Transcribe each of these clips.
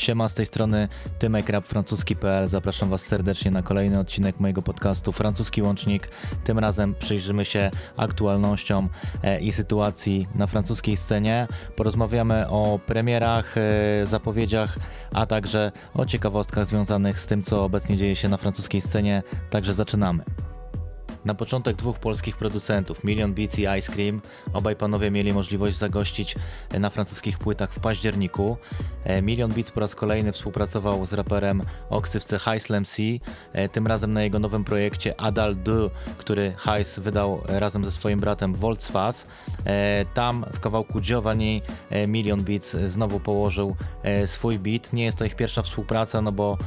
Siema, z tej strony Tymek francuski.pl. Zapraszam Was serdecznie na kolejny odcinek mojego podcastu Francuski Łącznik. Tym razem przyjrzymy się aktualnościom e, i sytuacji na francuskiej scenie. Porozmawiamy o premierach, e, zapowiedziach, a także o ciekawostkach związanych z tym, co obecnie dzieje się na francuskiej scenie. Także zaczynamy. Na początek dwóch polskich producentów, Million Beats i Ice Cream. Obaj panowie mieli możliwość zagościć na francuskich płytach w październiku. E, Million Beats po raz kolejny współpracował z raperem o ksywce Slam C, e, tym razem na jego nowym projekcie Adal 2, który Heis wydał razem ze swoim bratem Volkswagen. Tam w kawałku Giovanni e, Million Beats znowu położył swój beat. Nie jest to ich pierwsza współpraca, no bo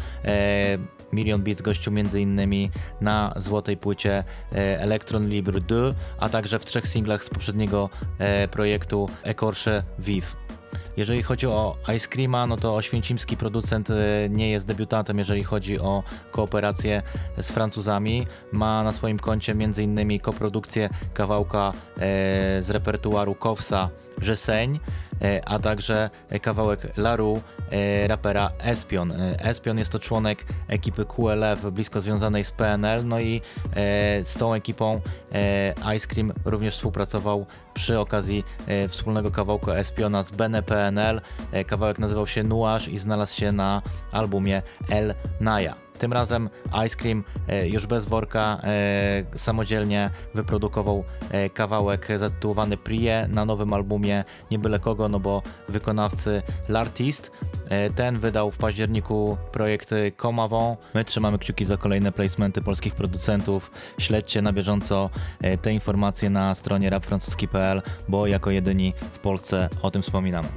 Million Beats gościł m.in. na złotej płycie Electron Libre 2, a także w trzech singlach z poprzedniego e, projektu Ecorche Vive. Jeżeli chodzi o Ice Creama, no to oświęcimski producent e, nie jest debiutantem, jeżeli chodzi o kooperację z Francuzami. Ma na swoim koncie m.in. koprodukcję kawałka z repertuaru Kowsa Żeseń, a także kawałek Laru E, rapera Espion. E, Espion jest to członek ekipy QLF, blisko związanej z PNL, no i e, z tą ekipą Ice Cream również współpracował przy okazji wspólnego kawałku Espiona z Bene PNL. Kawałek nazywał się Nuaż i znalazł się na albumie El Naya. Tym razem Ice Cream e, już bez worka e, samodzielnie wyprodukował e, kawałek zatytułowany Prie na nowym albumie nie byle kogo, no bo wykonawcy L'Artist. Ten wydał w październiku projekt Comavon. My trzymamy kciuki za kolejne placementy polskich producentów. Śledźcie na bieżąco te informacje na stronie rapfrancuski.pl, bo jako jedyni w Polsce o tym wspominamy.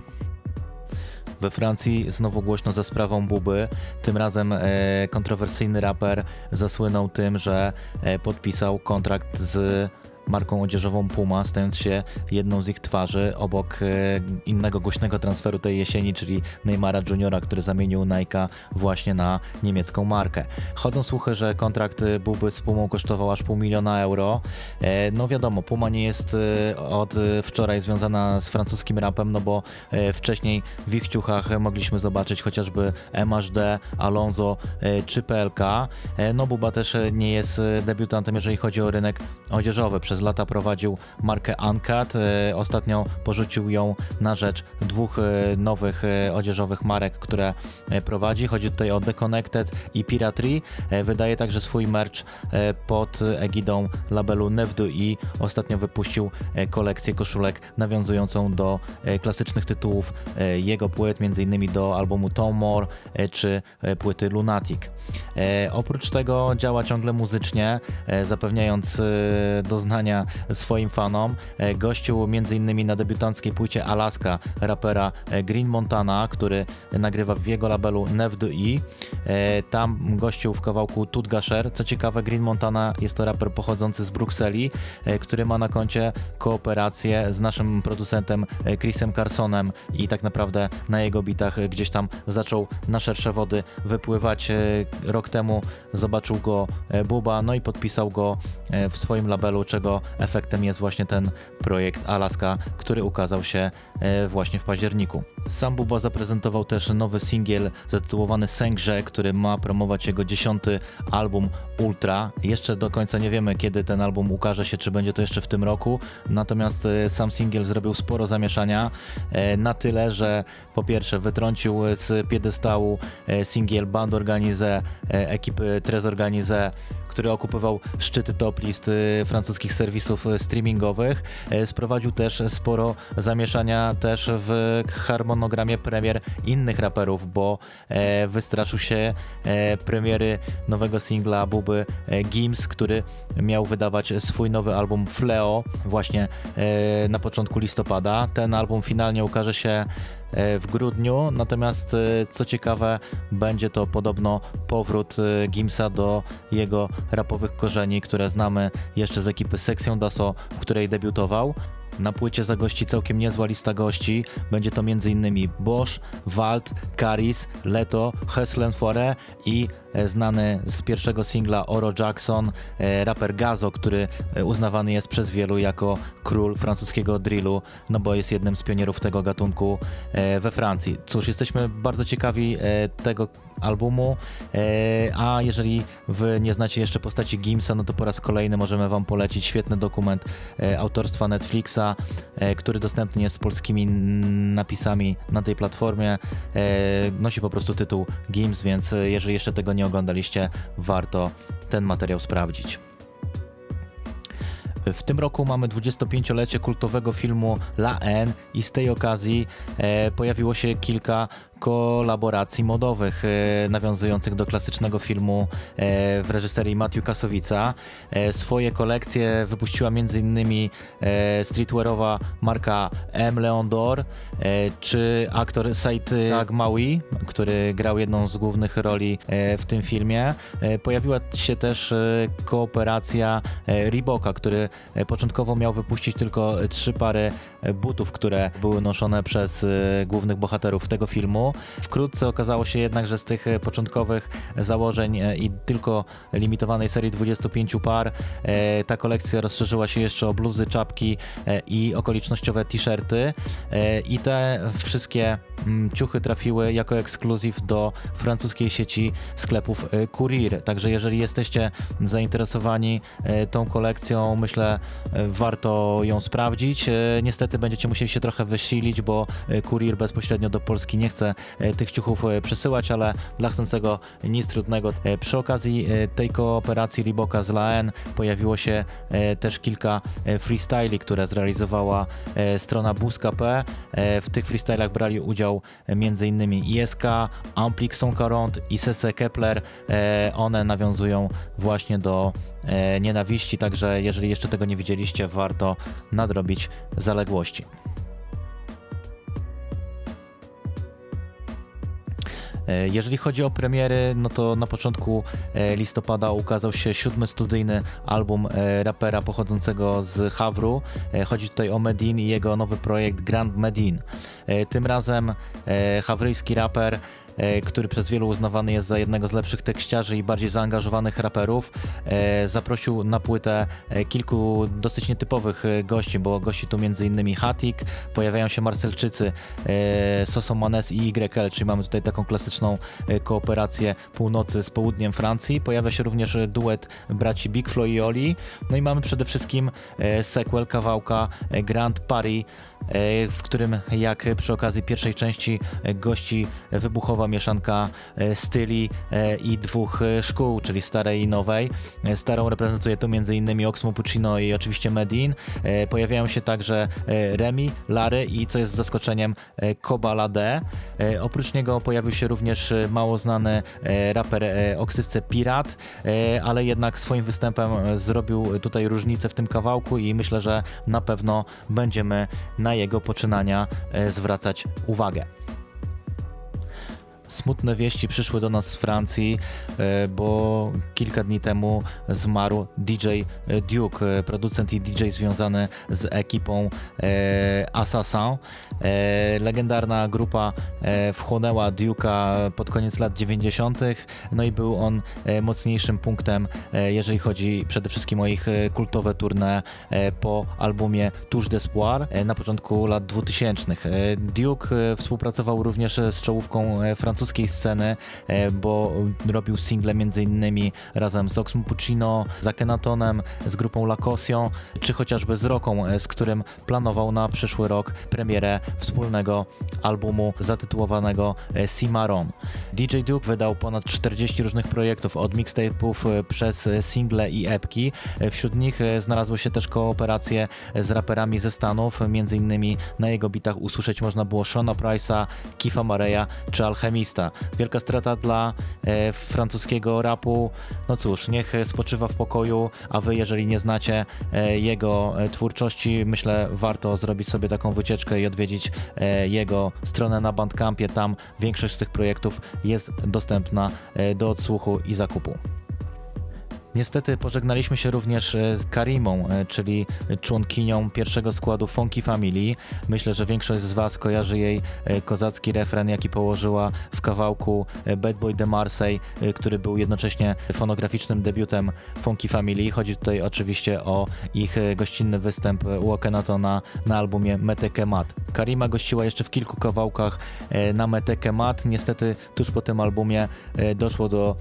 We Francji znowu głośno za sprawą Buby. Tym razem e, kontrowersyjny raper zasłynął tym, że e, podpisał kontrakt z marką odzieżową Puma, stając się jedną z ich twarzy obok e, innego głośnego transferu tej jesieni, czyli Neymara Juniora, który zamienił Nike właśnie na niemiecką markę. Chodzą słuchy, że kontrakt Buby z Pumą kosztował aż pół miliona euro. E, no wiadomo, Puma nie jest e, od wczoraj związana z francuskim rapem, no bo wcześniej w ich ciuchach mogliśmy zobaczyć chociażby MHD, Alonso czy PLK. No Buba też nie jest debiutantem, jeżeli chodzi o rynek odzieżowy. Przez przez lata prowadził markę Uncut. E, ostatnio porzucił ją na rzecz dwóch e, nowych e, odzieżowych marek, które prowadzi. Chodzi tutaj o Deconnected i Piratry. Wydaje także swój merch pod egidą labelu Nevdu i ostatnio wypuścił kolekcję koszulek nawiązującą do klasycznych tytułów jego płyt, m.in. do albumu Tom More czy płyty Lunatic. Oprócz tego działa ciągle muzycznie, zapewniając doznania swoim fanom. E, gościł m.in. na debiutanckiej płycie Alaska rapera e, Green Montana, który nagrywa w jego labelu Nev2i. E, tam gościł w kawałku Tutgasher. Co ciekawe, Green Montana jest to raper pochodzący z Brukseli, który ma na koncie kooperację z naszym producentem Chrisem Carsonem i tak naprawdę na jego bitach gdzieś tam zaczął na szersze wody wypływać. Rok temu zobaczył go Buba, no i podpisał go w swoim labelu, czego efektem jest właśnie ten projekt Alaska, który ukazał się e, właśnie w październiku. Sam Buba zaprezentował też nowy singiel zatytułowany Sęgrze, który ma promować jego dziesiąty album Ultra. Jeszcze do końca nie wiemy, kiedy ten album ukaże się, czy będzie to jeszcze w tym roku, natomiast e, sam singiel zrobił sporo zamieszania, e, na tyle, że po pierwsze wytrącił z piedestału singiel Band Organize ekipy Trez Organize który okupywał szczyty top list y, francuskich serwisów y, streamingowych. E, sprowadził też sporo zamieszania też w harmonogramie premier innych raperów, bo e, wystraszył się e, premiery nowego singla Buby Gims, który miał wydawać swój nowy album Fleo właśnie na początku listopada. Ten album finalnie ukaże się w grudniu. Natomiast e, co ciekawe, będzie to podobno powrót e, Gimsa do jego rapowych korzeni, które znamy jeszcze z ekipy Sekcją Daso, w której debiutował. Na płycie zagości całkiem niezła lista gości. Będzie to m.in. Bosch, Wald, Caris, Leto, Heslen Foire i e, znany z pierwszego singla Oro Jackson, e, raper Gazo, który e, uznawany jest przez wielu jako król francuskiego drillu, no bo jest jednym z pionierów tego gatunku we Francji. Cóż, jesteśmy bardzo ciekawi tego albumu, a jeżeli wy nie znacie jeszcze postaci Gimsa, no to po raz kolejny możemy wam polecić świetny dokument autorstwa Netflixa, który dostępny jest z polskimi napisami na tej platformie. Nosi po prostu tytuł Gims, więc jeżeli jeszcze tego nie oglądaliście, warto ten materiał sprawdzić. W tym roku mamy 25-lecie kultowego filmu La N i z tej okazji e, pojawiło się kilka kolaboracji modowych e, nawiązujących do klasycznego filmu e, w reżyserii Matthew Kasowica. E, swoje kolekcje wypuściła m.in. streetwearowa marka M. Leon Dor czy aktor Said Agmawi, który grał jedną z głównych roli w tym filmie. Pojawiła się też kooperacja Reeboka, który początkowo miał wypuścić tylko trzy pary butów, które były noszone przez głównych bohaterów tego filmu. Wkrótce okazało się jednak, że z tych e, początkowych założeń e, i tylko limitowanej serii 25 par e, ta kolekcja rozszerzyła się jeszcze o bluzy, czapki i okolicznościowe t-shirty i te wszystkie mm, ciuchy trafiły jako ekskluzyw do francuskiej sieci sklepów Courier. Także jeżeli jesteście zainteresowani tą kolekcją, myślę warto ją sprawdzić. Niestety będziecie musieli się trochę wysilić, bo Courier bezpośrednio do Polski nie chce E, tych ciuchów e, przesyłać, ale dla chcącego nic trudnego. E, przy okazji tej kooperacji Reeboka z Laen pojawiło się też kilka freestyli, które zrealizowała strona Bus.p. W tych freestylach brali udział m.in. ISK, Amplik Sonkaront i Sese Kepler. One nawiązują właśnie do nienawiści, także jeżeli jeszcze tego nie widzieliście, warto nadrobić zaległości. Jeżeli chodzi o premiery, no to na początku e, listopada ukazał się siódmy studyjny album e, rapera pochodzącego z Hawru. Chodzi tutaj o Medin i jego nowy projekt Grand Medin. Tym razem hawryjski raper E, który przez wielu uznawany jest za jednego z lepszych tekściarzy i bardziej zaangażowanych raperów, e, zaprosił na płytę e, kilku dosyć nietypowych gości, bo gości tu m.in. Hatik, pojawiają się Marcelczycy, Sosomanes i YL, czyli mamy tutaj taką klasyczną kooperację północy z południem Francji. Pojawia się również duet braci Big Flo i Oli. No i mamy przede wszystkim sequel kawałka Grand Paris E, w którym jak przy okazji pierwszej części gości wybuchowa mieszanka e, styli e, i dwóch szkół, czyli starej i nowej. Starą reprezentuje tu m.in. Oxmo Puccino i oczywiście Medin. Pojawiają się także Remi, Lary i co jest zaskoczeniem Koba Lade. Oprócz niego pojawił się również mało znany raper o ksywce Pirat, ale jednak swoim występem zrobił tutaj różnicę w tym kawałku i myślę, że na pewno będziemy na jego poczynania e, zwracać uwagę. Smutne wieści przyszły do nas z Francji, e, bo kilka dni temu zmarł DJ Duke, e, producent i DJ związany z ekipą Assassin. Legendarna grupa wchłonęła Duke'a pod koniec lat 90., no i był on mocniejszym punktem, jeżeli chodzi przede wszystkim o ich kultowe tournée po albumie Touche d'Espoir na początku lat 2000. Duke współpracował również z czołówką francuską francuskiej sceny, e, bo robił single m.in. razem z Oxmo Puccino, z Akenatonem, z grupą Lacosion, czy chociażby z Roką, e, z którym planował na przyszły rok premierę wspólnego albumu zatytułowanego e, Cimarron. DJ Duke wydał ponad 40 różnych projektów, od mixtape'ów przez single i epki. Wśród nich znalazły się też kooperacje z raperami ze Stanów, między innymi na jego bitach usłyszeć można było Shona Price'a, Kifa Mareya czy Alchemista. Wielka strata dla e, francuskiego rapu. No cóż, niech spoczywa w pokoju, a wy, jeżeli nie znacie e, jego e, twórczości, myślę, warto zrobić sobie taką wycieczkę i odwiedzić e, jego stronę na Bandcampie. Tam większość z tych projektów jest dostępna e, do odsłuchu i zakupu. Niestety pożegnaliśmy się również e, z Karimą, e, czyli członkinią pierwszego składu Funky Family. Myślę, że większość z Was kojarzy jej e, kozacki refren, jaki położyła w kawałku Bad Boy de Marseille, który był jednocześnie fonograficznym debiutem Funky Family. Chodzi tutaj oczywiście o ich gościnny występ Walkenatona na albumie Meteke Mat. Karima gościła jeszcze w kilku kawałkach na Meteke Mat. Niestety tuż po tym albumie doszło do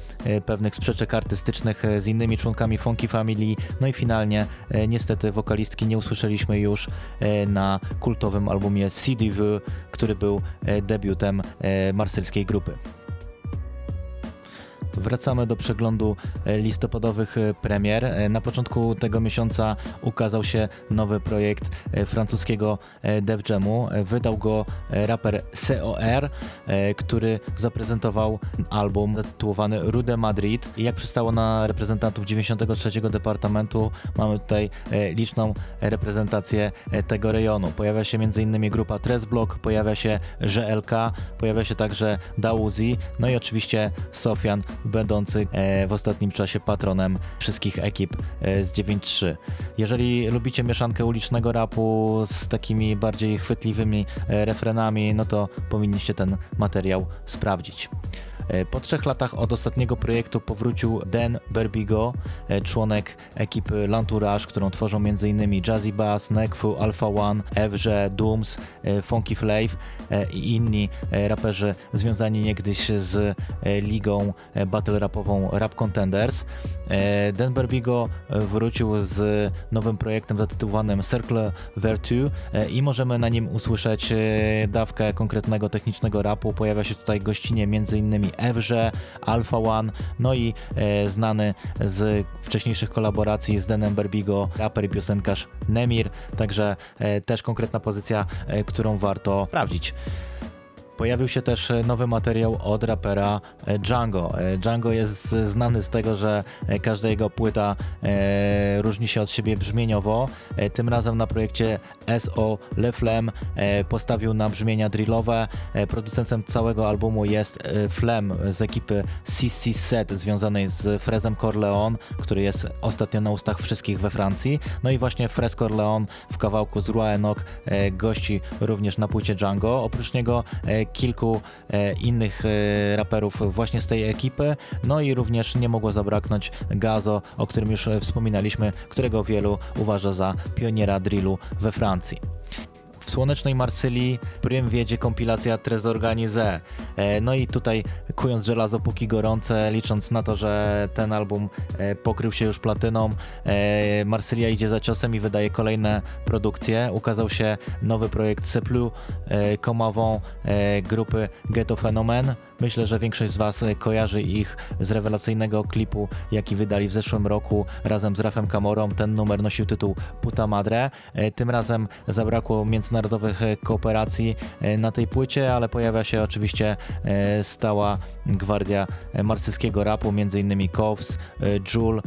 pewnych sprzeczek artystycznych z innymi innymi członkami Funky Family. No i finalnie e, niestety wokalistki nie usłyszeliśmy już e, na kultowym albumie CDV, który był e, debiutem marsylskiej grupy. Wracamy do przeglądu e, listopadowych e, premier. E, na początku tego miesiąca ukazał się nowy projekt francuskiego Def Jamu. Wydał go raper COR, który zaprezentował album zatytułowany Rude Madrid. Jak przystało na reprezentantów 93 Departamentu, mamy tutaj liczną reprezentację tego rejonu. Pojawia się m.in. grupa Tresblock, pojawia się GLK, pojawia się także Dauzi, no i oczywiście Sofian będący e, w ostatnim czasie patronem wszystkich ekip e, z 9.3. Jeżeli lubicie mieszankę ulicznego rapu z takimi bardziej chwytliwymi e, refrenami, no to powinniście ten materiał sprawdzić. E, po trzech latach od ostatniego projektu powrócił Dan Berbigo, e, członek ekipy Lantourage, którą tworzą m.in. Jazzy Bass, Nekfu, Alpha One, Evże, Dooms, e, Funky Flav i inni raperzy związani niegdyś z ligą battle rapową Rap Contenders. Dan Berbigo wrócił z nowym projektem zatytułowanym Circle Vertu i możemy na nim usłyszeć dawkę konkretnego technicznego rapu. Pojawia się tutaj gościnie m.in. Ewrze, Alpha One, no i e, znany z wcześniejszych kolaboracji z Denem Berbigo, raper i piosenkarz Nemir, także e, też konkretna pozycja, e, którą warto sprawdzić. Pojawił się też e, nowy materiał od rapera e, Django. E, Django jest znany z tego, że każda jego płyta różni się od siebie brzmieniowo. Tym razem na projekcie SO Le Flem postawił na brzmienia drillowe. Producentem całego albumu jest Flem z ekipy CC Set związanej z Frezem Corleone, który jest ostatnio na ustach wszystkich we Francji. No i właśnie Frez Corleone w kawałku z Roi Enoch gości również na płycie Django. Oprócz niego kilku e, innych e, raperów właśnie z tej ekipy, no i również nie mogło zabraknąć Gazo, o którym już wspominaliśmy, którego wielu uważa za pioniera drillu we Francji. W słonecznej Marsylii prym wiedzie kompilacja Trezor Organize. No i tutaj kując żelazo póki gorące, licząc na to, że ten album e, pokrył się już platyną, e, Marsylia idzie za ciosem i wydaje kolejne produkcje. Ukazał się nowy projekt Seplu e, grupy Ghetto Phenomen. Myślę, że większość z Was kojarzy ich z rewelacyjnego klipu, jaki wydali w zeszłym roku razem z Rafem Kamorą. Ten numer nosił tytuł Puta Madre. Tym razem zabrakło międzynarodowych kooperacji na tej płycie, ale pojawia się oczywiście stała gwardia marsyjskiego rapu, m.in. Kovs, Jul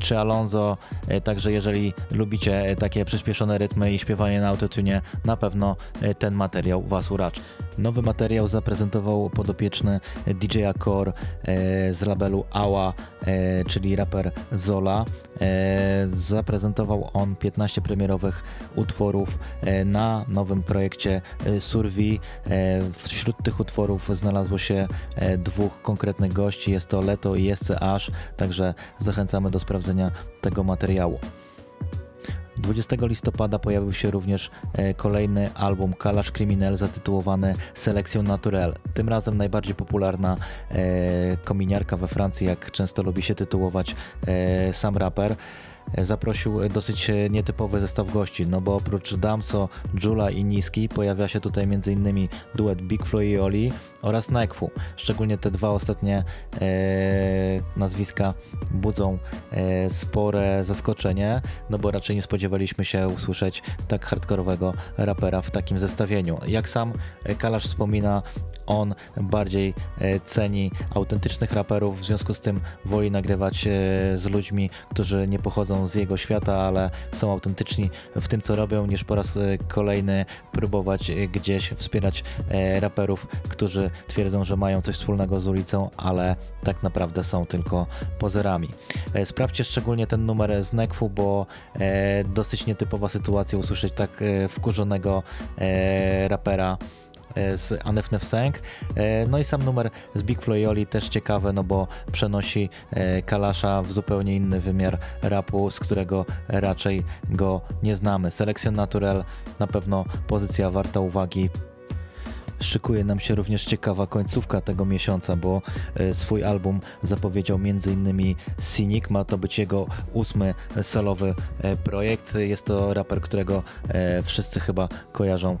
czy Alonso. Także jeżeli lubicie takie przyspieszone rytmy i śpiewanie na autotune, na pewno ten materiał Was uraczy. Nowy materiał zaprezentował podopieczny DJ Core e, z labelu Ała, e, czyli raper Zola. E, zaprezentował on 15 premierowych utworów na nowym projekcie Survey. Wśród tych utworów znalazło się dwóch konkretnych gości, jest to Leto i SCH, także zachęcamy do sprawdzenia tego materiału. 20 listopada pojawił się również e, kolejny album Kalash Criminal zatytułowany Selection Naturelle. Tym razem najbardziej popularna e, kominiarka we Francji, jak często lubi się tytułować e, sam raper zaprosił dosyć nietypowy zestaw gości, no bo oprócz Damso, Jula i Niski pojawia się tutaj m.in. duet Big Flo i Oli oraz Nekfu. Szczególnie te dwa ostatnie e, nazwiska budzą e, spore zaskoczenie, no bo raczej nie spodziewaliśmy się usłyszeć tak hardkorowego rapera w takim zestawieniu. Jak sam Kalasz wspomina, on bardziej ceni autentycznych raperów, w związku z tym woli nagrywać z ludźmi, którzy nie pochodzą z jego świata, ale są autentyczni w tym, co robią, niż po raz kolejny próbować gdzieś wspierać raperów, którzy twierdzą, że mają coś wspólnego z ulicą, ale tak naprawdę są tylko pozerami. Sprawdźcie szczególnie ten numer z Nekfu, bo dosyć nietypowa sytuacja usłyszeć tak wkurzonego rapera E, z Anef. E, no i sam numer z Big Floyoli też ciekawy, no bo przenosi e, Kalasza w zupełnie inny wymiar rapu, z którego raczej go nie znamy. Selection Natural na pewno pozycja warta uwagi szykuje nam się również ciekawa końcówka tego miesiąca, bo e, swój album zapowiedział m.in. Cynic, ma to być jego ósmy solowy e, projekt. Jest to raper, którego e, wszyscy chyba kojarzą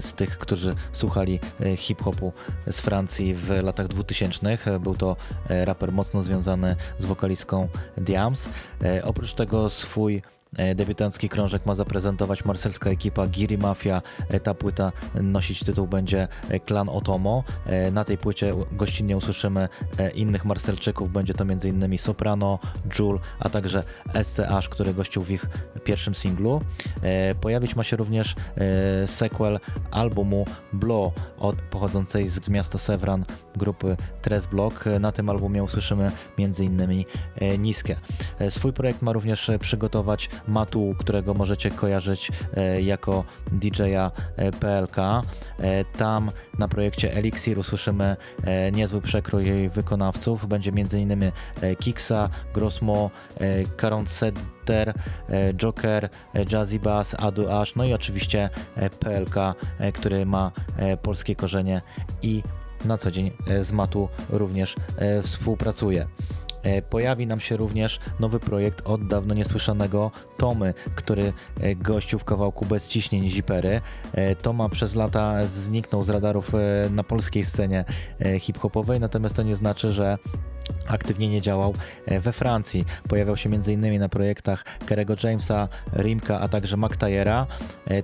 z tych, którzy słuchali hip-hopu z Francji w latach 2000. Był to raper mocno związany z wokalistką Diams. Oprócz tego swój debiutancki krążek ma zaprezentować marselska ekipa Giri Mafia. E, ta płyta nosić tytuł będzie e, Klan Otomo. Na tej płycie gościnnie usłyszymy innych marselczyków. Będzie to m.in. Soprano, Jul, a także SCH, który gościł w ich pierwszym singlu. Pojawić ma się również sequel albumu Blow od, pochodzącej z miasta Sevran grupy Tres Block. Na tym albumie usłyszymy m.in. Niskie. Swój projekt ma również przygotować Matu, którego możecie kojarzyć e, jako DJ-a e, PLK. E, tam na projekcie Elixir usłyszymy niezły przekrój wykonawców. Będzie m.in. Kiksa, Grossmo, Caron Setter, Joker, Jazzy Bass, Adu Ash, no i oczywiście PLK, który ma polskie korzenie i na co dzień z Matu również współpracuje. E, pojawi nam się również nowy projekt od dawno niesłyszanego Tomy, który e, gościł w kawałku bez ciśnień Zipery. E, Toma przez lata zniknął z radarów na polskiej scenie hip-hopowej, natomiast to nie znaczy, że aktywnie nie działał we Francji. Pojawiał się m.in. na projektach Kerego Jamesa, Rimka, a także McTyera.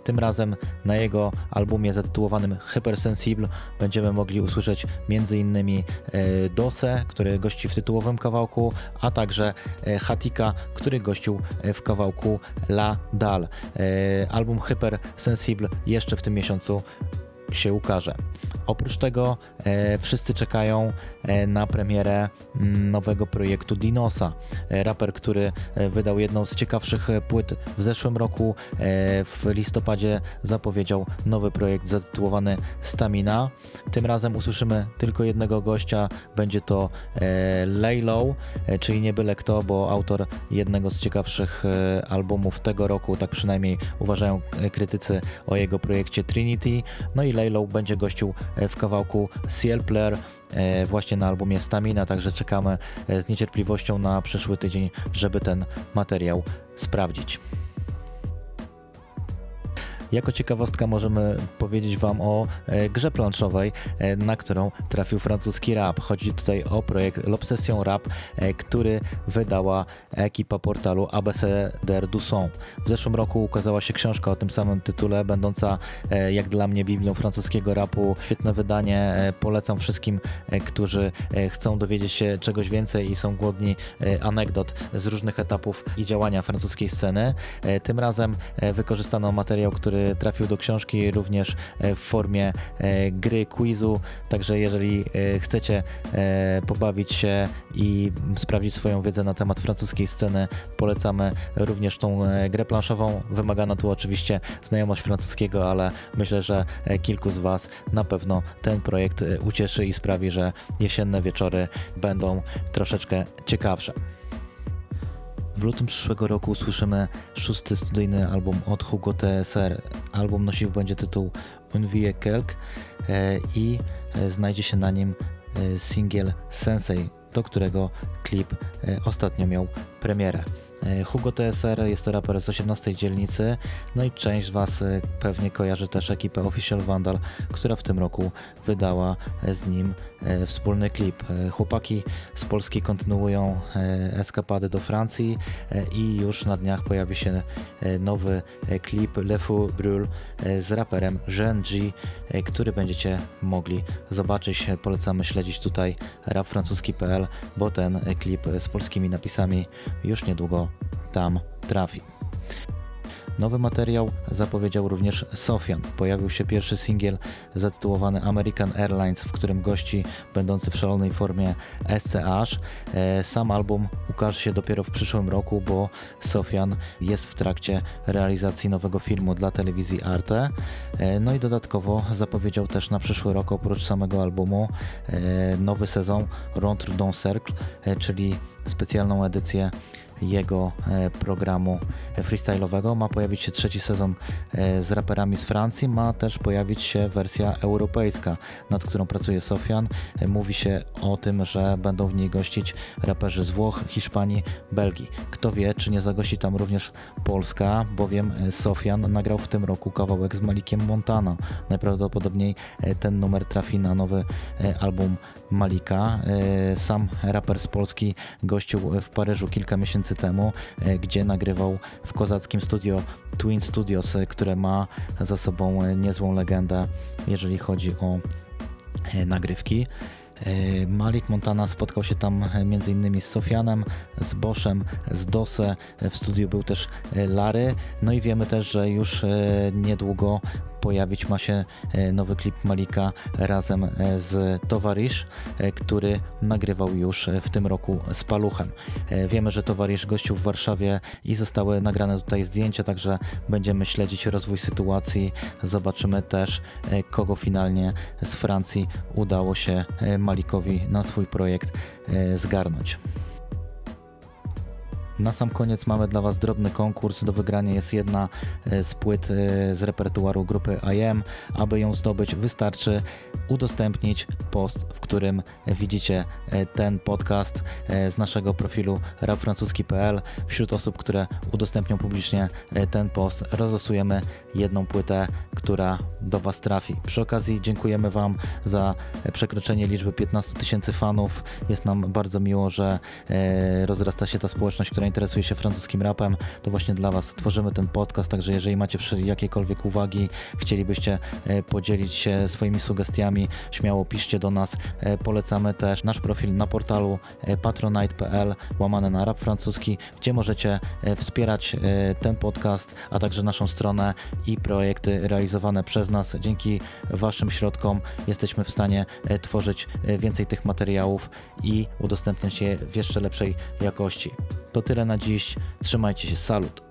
Tym razem na jego albumie zatytułowanym Hypersensible będziemy mogli usłyszeć m.in. Dose, który gości w tytułowym kawałku a także e, Hatika, który gościł e, w kawałku La Dal. E, album Hyper Sensible jeszcze w tym miesiącu się ukaże. Oprócz tego e, wszyscy czekają e, na premierę m, nowego projektu Dinosa. E, raper, który e, wydał jedną z ciekawszych płyt w zeszłym roku. E, w listopadzie zapowiedział nowy projekt zatytułowany Stamina. Tym razem usłyszymy tylko jednego gościa. Będzie to e, Laylow, czyli nie byle kto, bo autor jednego z ciekawszych albumów tego roku, tak przynajmniej uważają krytycy o jego projekcie Trinity. No i Laylow będzie gościł e, w kawałku Ciel Player e, właśnie na albumie Stamina, także czekamy e, z niecierpliwością na przyszły tydzień, żeby ten materiał sprawdzić. Jako ciekawostka możemy powiedzieć Wam o e, grze planszowej, e, na którą trafił francuski rap. Chodzi tutaj o projekt L'Obsession Rap, e, który wydała ekipa portalu Abeceder du Son. W zeszłym roku ukazała się książka o tym samym tytule, będąca jak dla mnie Biblią francuskiego rapu. Świetne wydanie, polecam wszystkim, którzy chcą dowiedzieć się czegoś więcej i są głodni anegdot z różnych etapów i działania francuskiej sceny. Tym razem wykorzystano materiał, który trafił do książki również e, w formie e, gry, quizu, także jeżeli e, chcecie pobawić się i sprawdzić swoją wiedzę na temat francuskiej sceny, polecamy również tą grę planszową. Wymagana tu oczywiście znajomość francuskiego, ale myślę, że kilku z Was na pewno ten projekt ucieszy i sprawi, że jesienne wieczory będą troszeczkę ciekawsze. W lutym przyszłego roku usłyszymy szósty studyjny album od Hugo TSR. Album nosił będzie tytuł Unvie Kelk e, i e, znajdzie się na nim e, singiel Sensei, do którego klip ostatnio miał premierę. E, Hugo TSR jest to raper z 18 dzielnicy, no i część Was e, pewnie kojarzy też ekipę Official Vandal, która w tym roku wydała e, z nim wspólny klip. Chłopaki z Polski kontynuują eskapady do Francji i już na dniach pojawi się nowy klip Le Fou Brûle z raperem Jean G, który będziecie mogli zobaczyć. Polecamy śledzić tutaj rapfrancuski.pl, bo ten klip z polskimi napisami już niedługo tam trafi. Nowy materiał zapowiedział również Sofian. Pojawił się pierwszy singiel zatytułowany American Airlines, w którym gości będący w szalonej formie SCH. E, sam album ukaże się dopiero w przyszłym roku, bo Sofian jest w trakcie realizacji nowego filmu dla telewizji Arte. E, no i dodatkowo zapowiedział też na przyszły rok oprócz samego albumu e, nowy sezon Rentre dans Cercle, czyli specjalną edycję jego e, programu freestyle'owego. Ma pojawić się trzeci sezon e, z raperami z Francji, ma też pojawić się wersja europejska, nad którą pracuje Sofian. E, mówi się o tym, że będą w niej gościć raperzy z Włoch, Hiszpanii, Belgii. Kto wie, czy nie zagości tam również Polska, bowiem Sofian nagrał w tym roku kawałek z Malikiem Montana. Najprawdopodobniej ten numer trafi na nowy album Malika. Sam raper z Polski gościł w Paryżu kilka miesięcy miesięcy temu, e, gdzie nagrywał w kozackim studio Twin Studios, e, które ma za sobą e, niezłą legendę, jeżeli chodzi o nagrywki. Malik Montana spotkał się tam m.in. z Sofianem, z Boszem, z Dose. W studiu był też Lary. No i wiemy też, że już niedługo pojawić ma się e, nowy klip Malika razem e, z Towarisz, e, który nagrywał już w tym roku z Paluchem. Wiemy, że Towarisz gościł w Warszawie i zostały nagrane tutaj zdjęcia, także będziemy śledzić rozwój sytuacji. Zobaczymy też, kogo finalnie z Francji udało się Malikowi na swój projekt zgarnąć. Na sam koniec mamy dla Was drobny konkurs. Do wygrania jest jedna e, z płyt e, z repertuaru grupy IM. Aby ją zdobyć, wystarczy udostępnić post, w którym widzicie e, ten podcast z naszego profilu rapfrancuski.pl. Wśród osób, które udostępnią publicznie ten post, rozlosujemy jedną płytę, która do Was trafi. Przy okazji dziękujemy Wam za przekroczenie liczby 15 tysięcy fanów. Jest nam bardzo miło, że rozrasta się ta społeczność, która interesuje się francuskim rapem, to właśnie dla Was tworzymy ten podcast, także jeżeli macie jakiekolwiek uwagi, chcielibyście e, podzielić się swoimi sugestiami, śmiało piszcie do nas. E, polecamy też nasz profil na portalu e, patronite.pl łamane na rap francuski, gdzie możecie wspierać ten podcast, a także naszą stronę i projekty realizowane przez nas. Dzięki Waszym środkom jesteśmy w stanie tworzyć więcej tych materiałów i udostępniać je w jeszcze lepszej jakości. To tyle na dziś. Trzymajcie się. Salut.